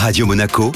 Radio Monaco,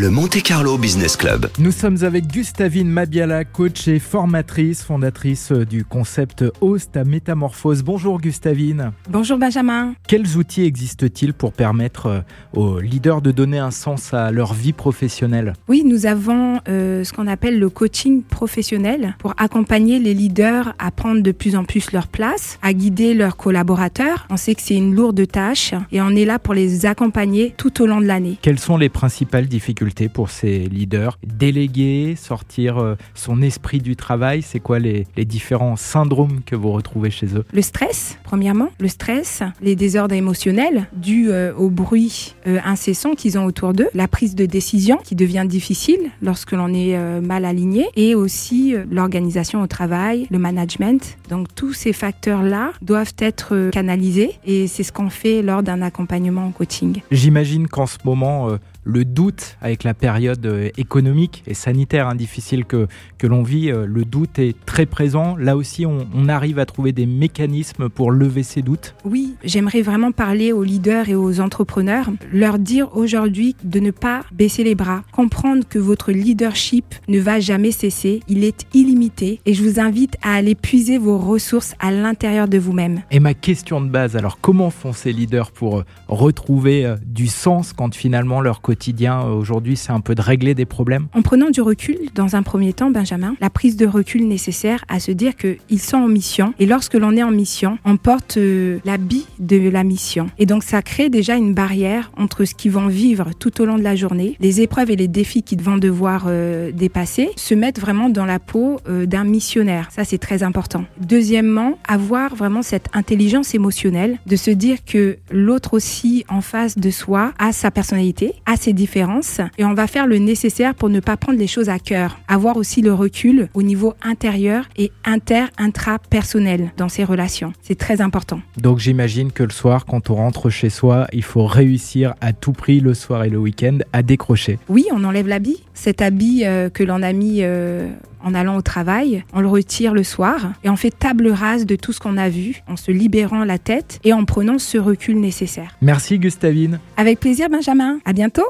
le Monte Carlo Business Club. Nous sommes avec Gustavine Mabiala, coach et formatrice, fondatrice du concept Host à Métamorphose. Bonjour Gustavine. Bonjour Benjamin. Quels outils existent-ils pour permettre euh, aux leaders de donner un sens à leur vie professionnelle? Oui, nous avons euh, ce qu'on appelle le coaching professionnel pour accompagner les leaders à prendre de plus en plus leur place, à guider leurs collaborateurs. On sait que c'est une lourde tâche et on est là pour les accompagner tout au long de l'année. Quelles sont les principales difficultés pour ces leaders. Déléguer, sortir euh, son esprit du travail, c'est quoi les, les différents syndromes que vous retrouvez chez eux? Le stress, premièrement, le stress, les désordres émotionnels dus euh, au bruit euh, incessant qu'ils ont autour d'eux, la prise de décision qui devient difficile lorsque l'on est euh, mal aligné. Et aussi l'organisation au travail, le management. Donc tous ces facteurs-là doivent être canalisés. Et c'est ce qu'on fait lors d'un accompagnement en coaching. J'imagine qu'en ce moment, le doute avec la période euh, économique et sanitaire hein, difficile que, que l'on vit, euh, le doute est très présent. Là aussi, on, on arrive à trouver des mécanismes pour lever ces doutes. Oui, j'aimerais vraiment parler aux leaders et aux entrepreneurs, leur dire aujourd'hui de ne pas baisser les bras, comprendre que votre leadership ne va jamais cesser, il est illimité et je vous invite à aller puiser vos ressources à l'intérieur de vous-même. Et ma question de base, alors comment font ces leaders pour euh, retrouver du sens quand finalement leur quotidien euh, aujourd'hui c'est un peu de régler des problèmes En prenant du recul, dans un premier temps, Benjamin, la prise de recul nécessaire à se dire qu'ils sont en mission et lorsque l'on est en mission, on porte euh, l'habit de la mission. Et donc ça crée déjà une barrière entre ce qu'ils vont vivre tout au long de la journée, les épreuves et les défis qu'ils vont devoir euh, dépasser, se mettre vraiment dans la peau euh, d'un missionnaire. Ça c'est très important. Deuxièmement, avoir vraiment cette intelligence émotionnelle de se dire que l'autre aussi en face de soi a sa personnalité, a ses différences et on va faire le nécessaire pour ne pas prendre les choses à cœur. Avoir aussi le recul au niveau intérieur et inter-intra-personnel dans ses relations. C'est très important. Donc j'imagine que le soir, quand on rentre chez soi, il faut réussir à tout prix le soir et le week-end à décrocher. Oui, on enlève l'habit. Cet habit euh, que l'on a mis euh, en allant au travail, on le retire le soir et on fait table rase de tout ce qu'on a vu en se libérant la tête et en prenant ce recul nécessaire. Merci Gustavine. Avec plaisir, Benjamin. À bientôt.